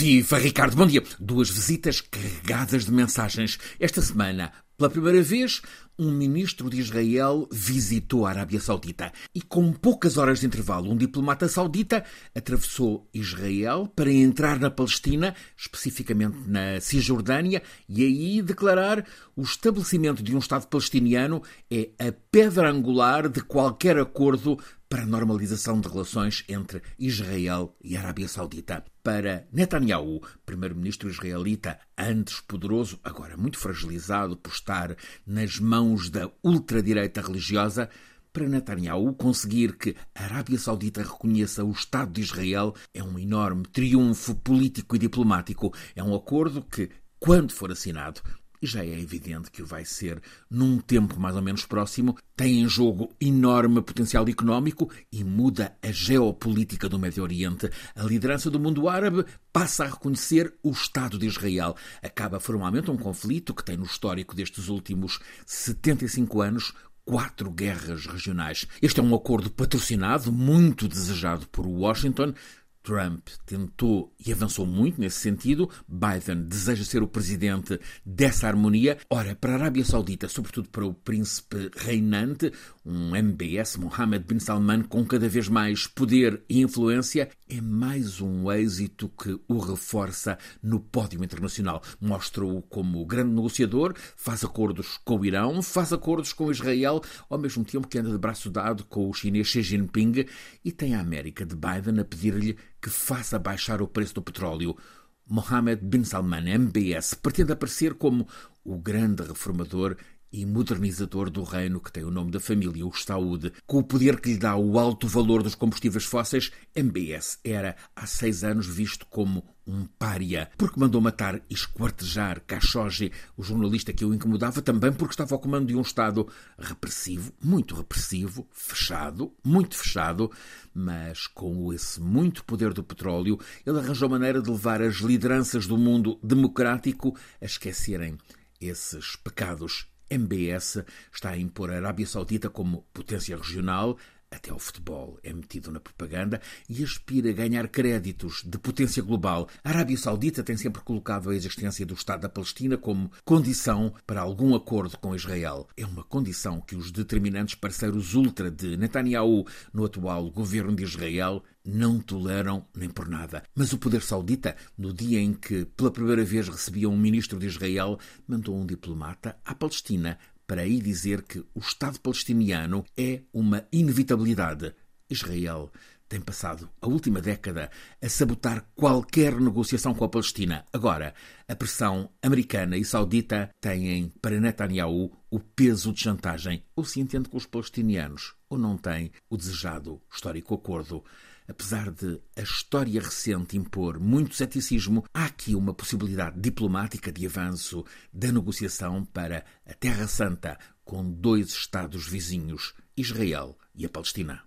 Viva Ricardo, bom dia. Duas visitas carregadas de mensagens. Esta semana, pela primeira vez, um ministro de Israel visitou a Arábia Saudita e, com poucas horas de intervalo, um diplomata saudita atravessou Israel para entrar na Palestina, especificamente na Cisjordânia, e aí declarar o estabelecimento de um Estado palestiniano é a pedra angular de qualquer acordo para a normalização de relações entre Israel e Arábia Saudita. Para Netanyahu, primeiro-ministro israelita, antes poderoso, agora muito fragilizado por estar nas mãos da ultradireita religiosa, para Netanyahu, conseguir que a Arábia Saudita reconheça o Estado de Israel é um enorme triunfo político e diplomático. É um acordo que, quando for assinado, já é evidente que o vai ser num tempo mais ou menos próximo, tem em jogo enorme potencial económico e muda a geopolítica do Médio Oriente. A liderança do mundo árabe passa a reconhecer o Estado de Israel. Acaba formalmente um conflito que tem no histórico destes últimos 75 anos quatro guerras regionais. Este é um acordo patrocinado, muito desejado por Washington, Trump tentou e avançou muito nesse sentido. Biden deseja ser o presidente dessa harmonia. Ora, para a Arábia Saudita, sobretudo para o príncipe reinante, um MBS, Mohammed bin Salman, com cada vez mais poder e influência, é mais um êxito que o reforça no pódio internacional. Mostra-o como grande negociador, faz acordos com o Irão, faz acordos com Israel, ao mesmo tempo que anda de braço dado com o chinês Xi Jinping e tem a América de Biden a pedir-lhe que faça baixar o preço do petróleo. Mohammed bin Salman, MBS, pretende aparecer como o grande reformador e modernizador do reino que tem o nome da família, o Saúde. Com o poder que lhe dá o alto valor dos combustíveis fósseis, MBS era há seis anos visto como um pária, porque mandou matar e esquartejar Khashoggi, o jornalista que o incomodava, também porque estava ao comando de um Estado repressivo, muito repressivo, fechado, muito fechado, mas com esse muito poder do petróleo, ele arranjou maneira de levar as lideranças do mundo democrático a esquecerem esses pecados MBS está a impor a Arábia Saudita como potência regional, até o futebol é metido na propaganda e aspira a ganhar créditos de potência global. A Arábia Saudita tem sempre colocado a existência do Estado da Palestina como condição para algum acordo com Israel. É uma condição que os determinantes parceiros ultra de Netanyahu no atual governo de Israel não toleram nem por nada. Mas o poder saudita, no dia em que pela primeira vez recebia um ministro de Israel, mandou um diplomata à Palestina para aí dizer que o Estado palestiniano é uma inevitabilidade. Israel tem passado a última década a sabotar qualquer negociação com a Palestina. Agora, a pressão americana e saudita têm para Netanyahu o peso de chantagem. Ou se entende com os palestinianos, ou não tem o desejado histórico acordo. Apesar de a história recente impor muito ceticismo, há aqui uma possibilidade diplomática de avanço da negociação para a Terra Santa com dois Estados vizinhos, Israel e a Palestina.